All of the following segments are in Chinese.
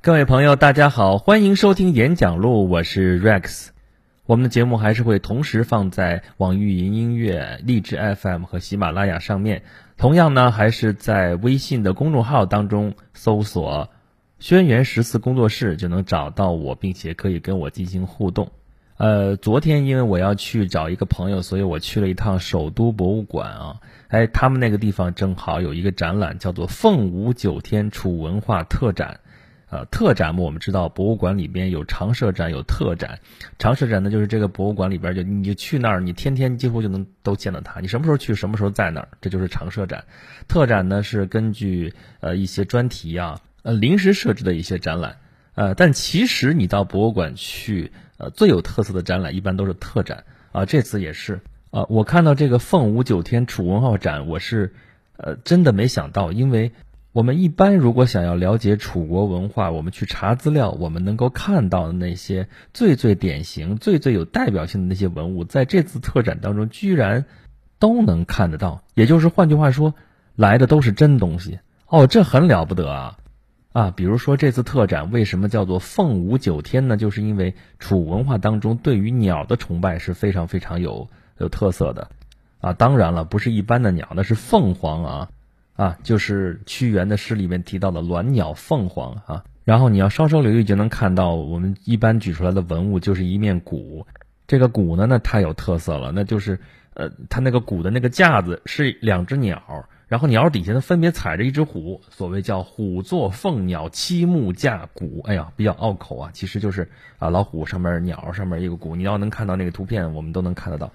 各位朋友，大家好，欢迎收听演讲录，我是 Rex。我们的节目还是会同时放在网易云音乐、荔枝 FM 和喜马拉雅上面。同样呢，还是在微信的公众号当中搜索“轩辕十四工作室”就能找到我，并且可以跟我进行互动。呃，昨天因为我要去找一个朋友，所以我去了一趟首都博物馆啊。哎，他们那个地方正好有一个展览，叫做“凤舞九天楚文化特展”。呃，特展嘛，我们知道博物馆里边有常设展，有特展。常设展呢，就是这个博物馆里边就你去那儿，你天天几乎就能都见到它。你什么时候去，什么时候在那儿，这就是常设展。特展呢是根据呃一些专题啊，呃临时设置的一些展览。呃，但其实你到博物馆去，呃最有特色的展览一般都是特展啊。这次也是啊，我看到这个凤舞九天楚文化展，我是呃真的没想到，因为。我们一般如果想要了解楚国文化，我们去查资料，我们能够看到的那些最最典型、最最有代表性的那些文物，在这次特展当中居然都能看得到。也就是换句话说，来的都是真东西哦，这很了不得啊！啊，比如说这次特展为什么叫做凤舞九天呢？就是因为楚文化当中对于鸟的崇拜是非常非常有有特色的啊。当然了，不是一般的鸟，那是凤凰啊。啊，就是屈原的诗里面提到的鸾鸟凤凰啊，然后你要稍稍留意就能看到，我们一般举出来的文物就是一面鼓，这个鼓呢，那太有特色了，那就是，呃，它那个鼓的那个架子是两只鸟，然后鸟底下呢分别踩着一只虎，所谓叫虎坐凤鸟七木架鼓，哎呀，比较拗口啊，其实就是啊老虎上面鸟上面一个鼓，你要能看到那个图片，我们都能看得到，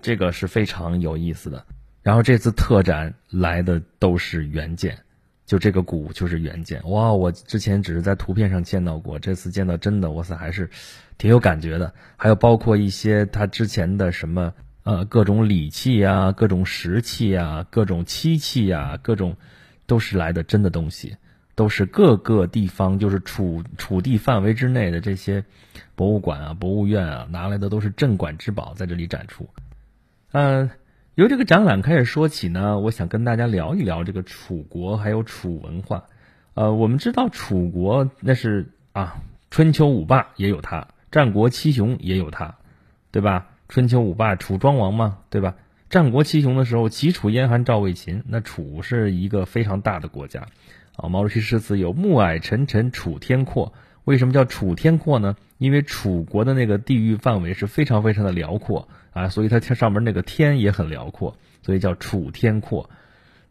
这个是非常有意思的。然后这次特展来的都是原件，就这个鼓就是原件。哇，我之前只是在图片上见到过，这次见到真的，哇塞，还是挺有感觉的。还有包括一些他之前的什么呃各种礼器啊、各种石器啊、各种漆器啊、各种都是来的真的东西，都是各个地方就是楚楚地范围之内的这些博物馆啊、博物院啊拿来的都是镇馆之宝，在这里展出。嗯。由这个展览开始说起呢，我想跟大家聊一聊这个楚国还有楚文化。呃，我们知道楚国那是啊，春秋五霸也有他，战国七雄也有他，对吧？春秋五霸楚庄王嘛，对吧？战国七雄的时候，齐楚燕韩赵魏秦，那楚是一个非常大的国家。啊，毛主席诗词有“暮霭沉沉楚天阔”，为什么叫楚天阔呢？因为楚国的那个地域范围是非常非常的辽阔。啊，所以它天上面那个天也很辽阔，所以叫楚天阔。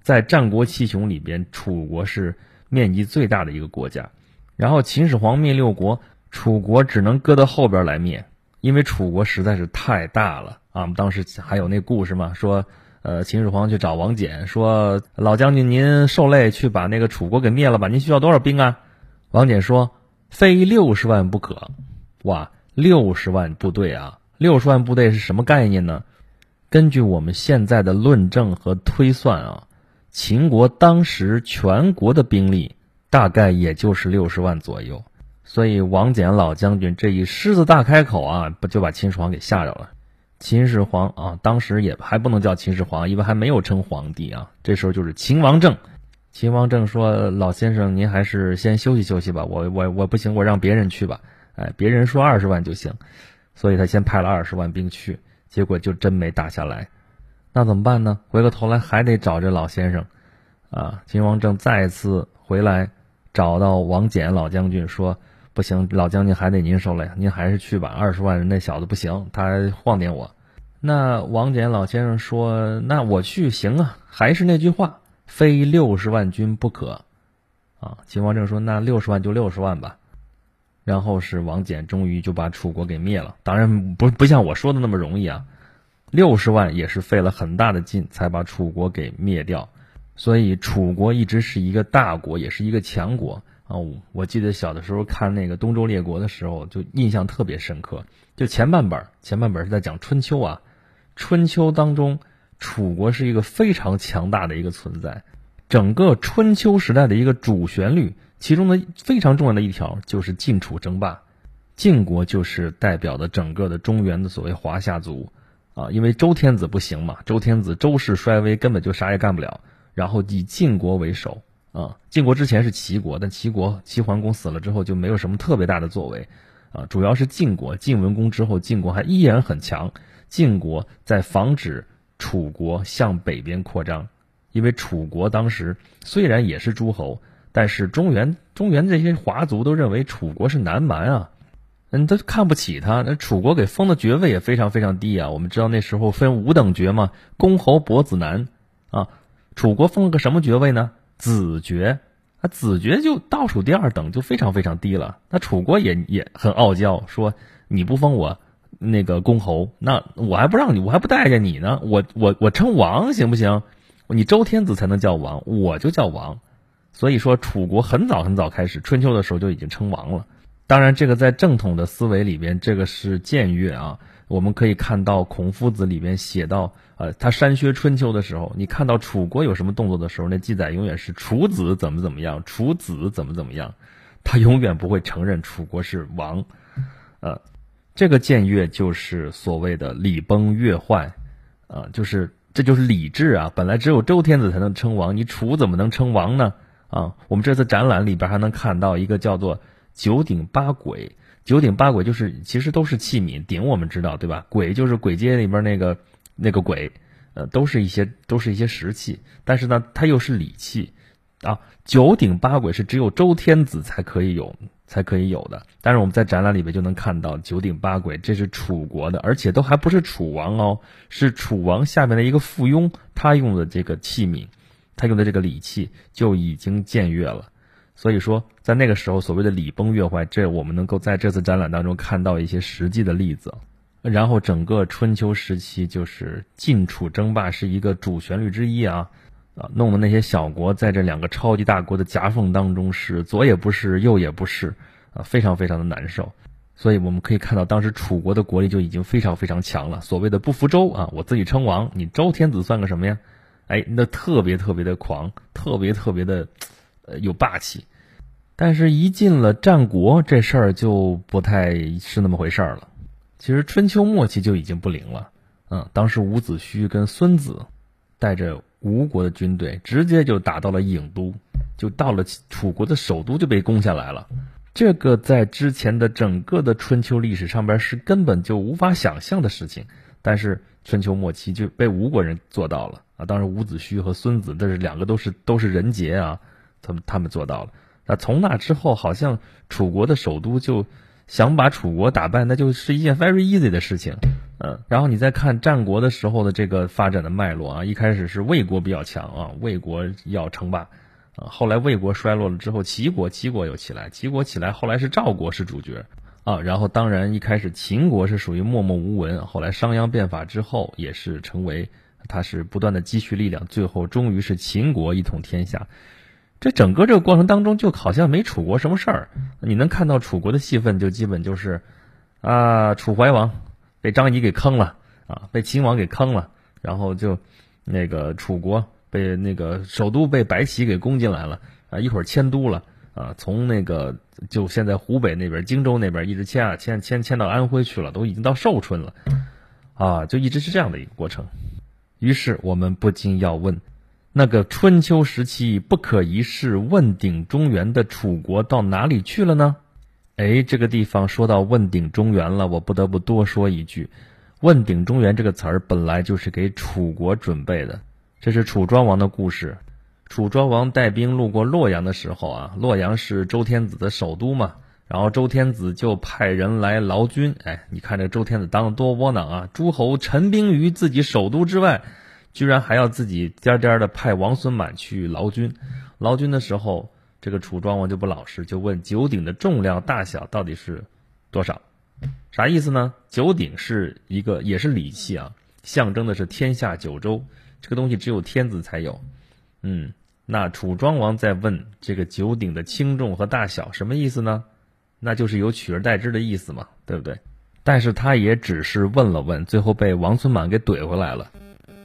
在战国七雄里边，楚国是面积最大的一个国家。然后秦始皇灭六国，楚国只能搁到后边来灭，因为楚国实在是太大了啊。我们当时还有那故事嘛，说呃秦始皇去找王翦，说老将军您受累去把那个楚国给灭了吧，您需要多少兵啊？王翦说非六十万不可。哇，六十万部队啊！六十万部队是什么概念呢？根据我们现在的论证和推算啊，秦国当时全国的兵力大概也就是六十万左右。所以王翦老将军这一狮子大开口啊，不就把秦始皇给吓着了？秦始皇啊，当时也还不能叫秦始皇，因为还没有称皇帝啊。这时候就是秦王政。秦王政说：“老先生，您还是先休息休息吧，我我我不行，我让别人去吧。哎，别人说二十万就行。”所以他先派了二十万兵去，结果就真没打下来，那怎么办呢？回过头来还得找这老先生，啊，秦王政再次回来找到王翦老将军说：“不行，老将军还得您受累，您还是去吧。二十万人那小子不行，他晃点我。”那王翦老先生说：“那我去行啊，还是那句话，非六十万军不可。”啊，秦王政说：“那六十万就六十万吧。”然后是王翦终于就把楚国给灭了，当然不不像我说的那么容易啊，六十万也是费了很大的劲才把楚国给灭掉，所以楚国一直是一个大国，也是一个强国啊。我记得小的时候看那个东周列国的时候，就印象特别深刻。就前半本，前半本是在讲春秋啊，春秋当中楚国是一个非常强大的一个存在，整个春秋时代的一个主旋律。其中的非常重要的一条就是晋楚争霸，晋国就是代表的整个的中原的所谓华夏族，啊，因为周天子不行嘛，周天子周氏衰微，根本就啥也干不了，然后以晋国为首，啊。晋国之前是齐国，但齐国齐桓公死了之后就没有什么特别大的作为啊。主要是晋国晋文公之后，晋国还依然很强。晋国在防止楚国向北边扩张，因为楚国当时虽然也是诸侯，但是中原中原这些华族都认为楚国是南蛮啊。嗯，都看不起他。那楚国给封的爵位也非常非常低啊。我们知道那时候分五等爵嘛，公侯伯子男啊。楚国封了个什么爵位呢？子爵啊，子爵就倒数第二等，就非常非常低了。那楚国也也很傲娇，说你不封我那个公侯，那我还不让你，我还不待见你呢。我我我称王行不行？你周天子才能叫王，我就叫王。所以说，楚国很早很早开始，春秋的时候就已经称王了。当然，这个在正统的思维里边，这个是僭越啊。我们可以看到孔夫子里边写到，呃，他删削春秋的时候，你看到楚国有什么动作的时候，那记载永远是楚子怎么怎么样，楚子怎么怎么样，他永远不会承认楚国是王。呃，这个僭越就是所谓的礼崩乐坏，啊，就是这就是礼制啊。本来只有周天子才能称王，你楚怎么能称王呢？啊，我们这次展览里边还能看到一个叫做。九鼎八簋，九鼎八簋就是其实都是器皿，鼎我们知道对吧？簋就是簋街里边那个那个簋，呃，都是一些都是一些石器，但是呢，它又是礼器，啊，九鼎八簋是只有周天子才可以有才可以有的，但是我们在展览里面就能看到九鼎八簋，这是楚国的，而且都还不是楚王哦，是楚王下面的一个附庸，他用的这个器皿，他用的这个礼器就已经僭越了。所以说，在那个时候，所谓的礼崩乐坏，这我们能够在这次展览当中看到一些实际的例子。然后，整个春秋时期就是晋楚争霸是一个主旋律之一啊，啊，弄得那些小国在这两个超级大国的夹缝当中是左也不是，右也不是，啊，非常非常的难受。所以我们可以看到，当时楚国的国力就已经非常非常强了。所谓的不服周啊，我自己称王，你周天子算个什么呀？哎，那特别特别的狂，特别特别的，呃，有霸气。但是，一进了战国，这事儿就不太是那么回事儿了。其实春秋末期就已经不灵了。嗯，当时伍子胥跟孙子带着吴国的军队，直接就打到了郢都，就到了楚国的首都，就被攻下来了。这个在之前的整个的春秋历史上边是根本就无法想象的事情。但是春秋末期就被吴国人做到了啊！当时伍子胥和孙子，这是两个都是都是人杰啊，他们他们做到了。那从那之后，好像楚国的首都就想把楚国打败，那就是一件 very easy 的事情，嗯。然后你再看战国的时候的这个发展的脉络啊，一开始是魏国比较强啊，魏国要称霸，啊，后来魏国衰落了之后，齐国齐国又起来，齐国起来，后来是赵国是主角啊。然后当然一开始秦国是属于默默无闻，后来商鞅变法之后，也是成为他是不断的积蓄力量，最后终于是秦国一统天下。这整个这个过程当中，就好像没楚国什么事儿。你能看到楚国的戏份，就基本就是，啊，楚怀王被张仪给坑了，啊，被秦王给坑了，然后就那个楚国被那个首都被白起给攻进来了，啊，一会儿迁都了，啊，从那个就现在湖北那边荆州那边一直迁啊迁迁迁到安徽去了，都已经到寿春了，啊，就一直是这样的一个过程。于是我们不禁要问。那个春秋时期不可一世、问鼎中原的楚国到哪里去了呢？哎，这个地方说到问鼎中原了，我不得不多说一句：“问鼎中原”这个词儿本来就是给楚国准备的。这是楚庄王的故事。楚庄王带兵路过洛阳的时候啊，洛阳是周天子的首都嘛，然后周天子就派人来劳军。哎，你看这周天子当的多窝囊啊！诸侯陈兵于自己首都之外。居然还要自己颠颠的派王孙满去劳军，劳军的时候，这个楚庄王就不老实，就问九鼎的重量大小到底是多少？啥意思呢？九鼎是一个也是礼器啊，象征的是天下九州，这个东西只有天子才有。嗯，那楚庄王在问这个九鼎的轻重和大小，什么意思呢？那就是有取而代之的意思嘛，对不对？但是他也只是问了问，最后被王孙满给怼回来了。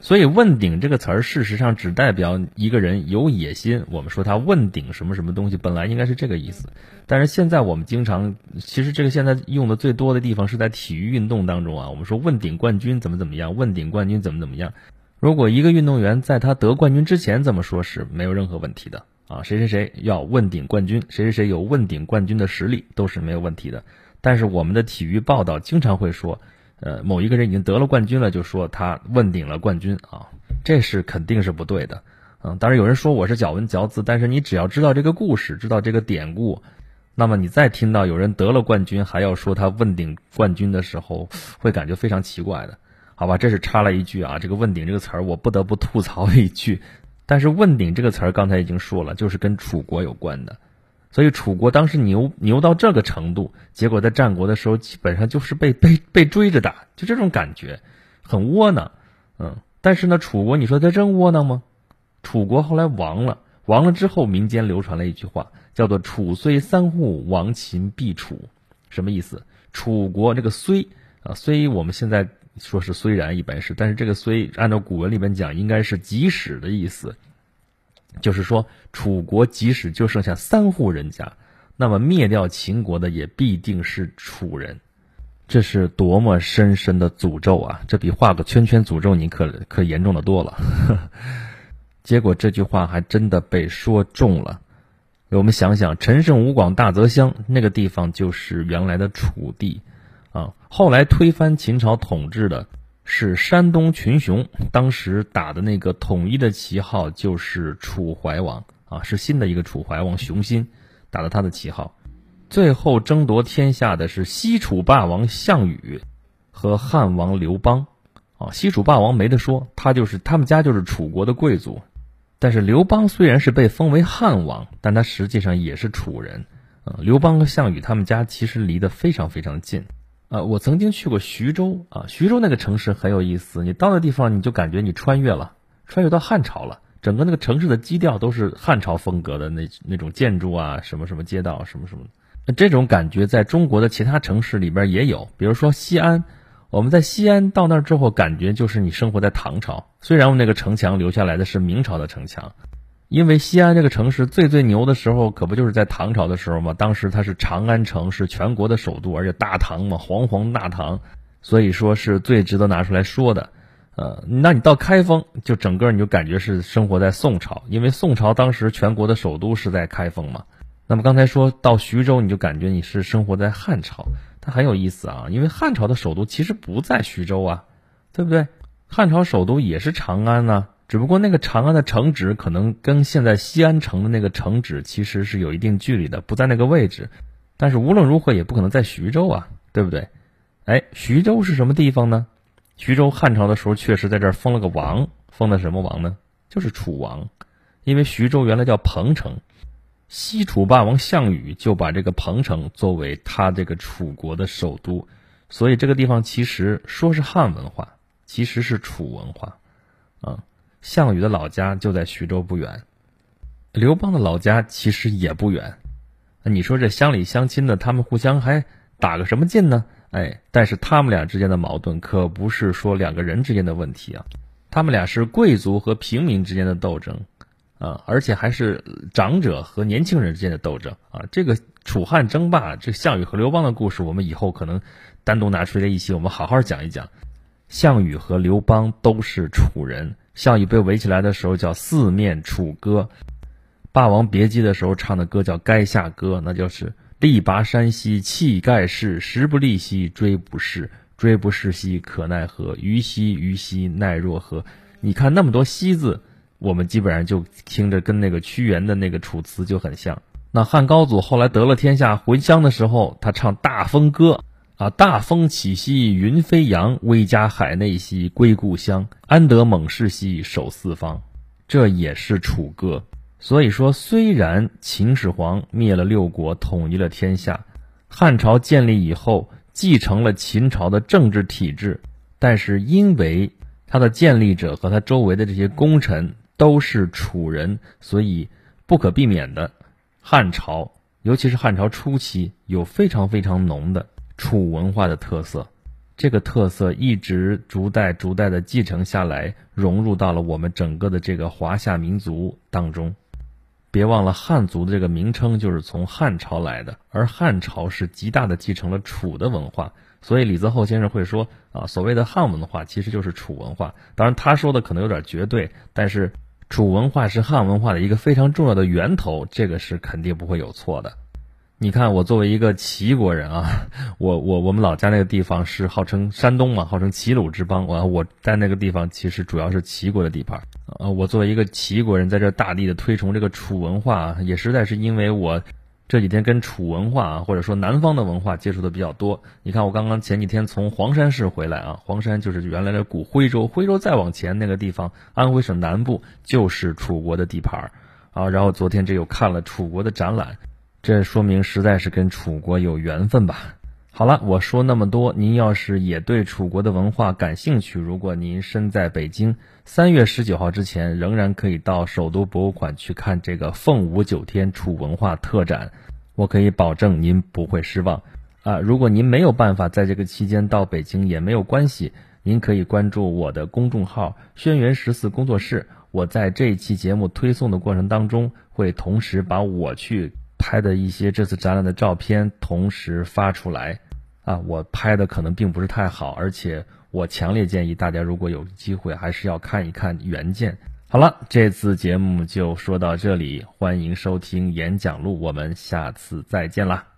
所以“问鼎”这个词儿，事实上只代表一个人有野心。我们说他问鼎什么什么东西，本来应该是这个意思。但是现在我们经常，其实这个现在用的最多的地方是在体育运动当中啊。我们说问鼎冠军怎么怎么样，问鼎冠军怎么怎么样。如果一个运动员在他得冠军之前这么说，是没有任何问题的啊，谁谁谁要问鼎冠军，谁谁谁有问鼎冠军的实力，都是没有问题的。但是我们的体育报道经常会说，呃，某一个人已经得了冠军了，就说他问鼎了冠军啊，这是肯定是不对的。嗯，当然有人说我是咬文嚼字，但是你只要知道这个故事，知道这个典故，那么你再听到有人得了冠军还要说他问鼎冠军的时候，会感觉非常奇怪的，好吧？这是插了一句啊，这个问鼎这个词儿我不得不吐槽一句。但是“问鼎”这个词儿刚才已经说了，就是跟楚国有关的，所以楚国当时牛牛到这个程度，结果在战国的时候基本上就是被被被追着打，就这种感觉，很窝囊，嗯。但是呢，楚国你说他真窝囊吗？楚国后来亡了，亡了之后，民间流传了一句话，叫做“楚虽三户，亡秦必楚”，什么意思？楚国这个“虽”啊，“虽”我们现在。说是虽然一般是，但是这个虽按照古文里面讲，应该是即使的意思，就是说楚国即使就剩下三户人家，那么灭掉秦国的也必定是楚人，这是多么深深的诅咒啊！这比画个圈圈诅咒你可可严重的多了。结果这句话还真的被说中了。我们想想，陈胜吴广大泽乡那个地方就是原来的楚地。啊，后来推翻秦朝统治的是山东群雄，当时打的那个统一的旗号就是楚怀王啊，是新的一个楚怀王熊心打的他的旗号。最后争夺天下的是西楚霸王项羽和汉王刘邦啊，西楚霸王没得说，他就是他们家就是楚国的贵族，但是刘邦虽然是被封为汉王，但他实际上也是楚人啊。刘邦和项羽他们家其实离得非常非常近。呃，我曾经去过徐州啊，徐州那个城市很有意思。你到那地方，你就感觉你穿越了，穿越到汉朝了。整个那个城市的基调都是汉朝风格的那那种建筑啊，什么什么街道，什么什么。那这种感觉在中国的其他城市里边也有，比如说西安。我们在西安到那儿之后，感觉就是你生活在唐朝。虽然我们那个城墙留下来的是明朝的城墙。因为西安这个城市最最牛的时候，可不就是在唐朝的时候吗？当时它是长安城，是全国的首都，而且大唐嘛，煌煌大唐，所以说是最值得拿出来说的。呃，那你到开封，就整个你就感觉是生活在宋朝，因为宋朝当时全国的首都是在开封嘛。那么刚才说到徐州，你就感觉你是生活在汉朝，它很有意思啊，因为汉朝的首都其实不在徐州啊，对不对？汉朝首都也是长安呢。只不过那个长安的城址可能跟现在西安城的那个城址其实是有一定距离的，不在那个位置。但是无论如何也不可能在徐州啊，对不对？哎，徐州是什么地方呢？徐州汉朝的时候确实在这儿封了个王，封的什么王呢？就是楚王。因为徐州原来叫彭城，西楚霸王项羽就把这个彭城作为他这个楚国的首都，所以这个地方其实说是汉文化，其实是楚文化，啊。项羽的老家就在徐州不远，刘邦的老家其实也不远。你说这乡里乡亲的，他们互相还打个什么劲呢？哎，但是他们俩之间的矛盾可不是说两个人之间的问题啊，他们俩是贵族和平民之间的斗争啊，而且还是长者和年轻人之间的斗争啊。这个楚汉争霸，这项羽和刘邦的故事，我们以后可能单独拿出来一期，我们好好讲一讲。项羽和刘邦都是楚人。项羽被围起来的时候叫四面楚歌，《霸王别姬》的时候唱的歌叫《垓下歌》，那就是力拔山兮气盖世，时不利兮骓不逝，骓不逝兮可奈何，虞兮虞兮奈若何。你看那么多“兮”字，我们基本上就听着跟那个屈原的那个《楚辞》就很像。那汉高祖后来得了天下回乡的时候，他唱《大风歌》。啊！大风起兮云飞扬，威加海内兮归故乡。安得猛士兮守四方，这也是楚歌。所以说，虽然秦始皇灭了六国，统一了天下，汉朝建立以后继承了秦朝的政治体制，但是因为他的建立者和他周围的这些功臣都是楚人，所以不可避免的，汉朝，尤其是汉朝初期，有非常非常浓的。楚文化的特色，这个特色一直逐代逐代的继承下来，融入到了我们整个的这个华夏民族当中。别忘了，汉族的这个名称就是从汉朝来的，而汉朝是极大的继承了楚的文化。所以李泽厚先生会说啊，所谓的汉文化其实就是楚文化。当然，他说的可能有点绝对，但是楚文化是汉文化的一个非常重要的源头，这个是肯定不会有错的。你看，我作为一个齐国人啊，我我我们老家那个地方是号称山东嘛，号称齐鲁之邦。我我在那个地方其实主要是齐国的地盘。呃，我作为一个齐国人，在这大力的推崇这个楚文化，也实在是因为我这几天跟楚文化啊，或者说南方的文化接触的比较多。你看，我刚刚前几天从黄山市回来啊，黄山就是原来的古徽州，徽州再往前那个地方，安徽省南部就是楚国的地盘啊。然后昨天这又看了楚国的展览。这说明实在是跟楚国有缘分吧。好了，我说那么多，您要是也对楚国的文化感兴趣，如果您身在北京，三月十九号之前仍然可以到首都博物馆去看这个凤舞九天楚文化特展，我可以保证您不会失望。啊，如果您没有办法在这个期间到北京也没有关系，您可以关注我的公众号“轩辕十四工作室”，我在这一期节目推送的过程当中会同时把我去。拍的一些这次展览的照片同时发出来，啊，我拍的可能并不是太好，而且我强烈建议大家如果有机会还是要看一看原件。好了，这次节目就说到这里，欢迎收听演讲录，我们下次再见啦。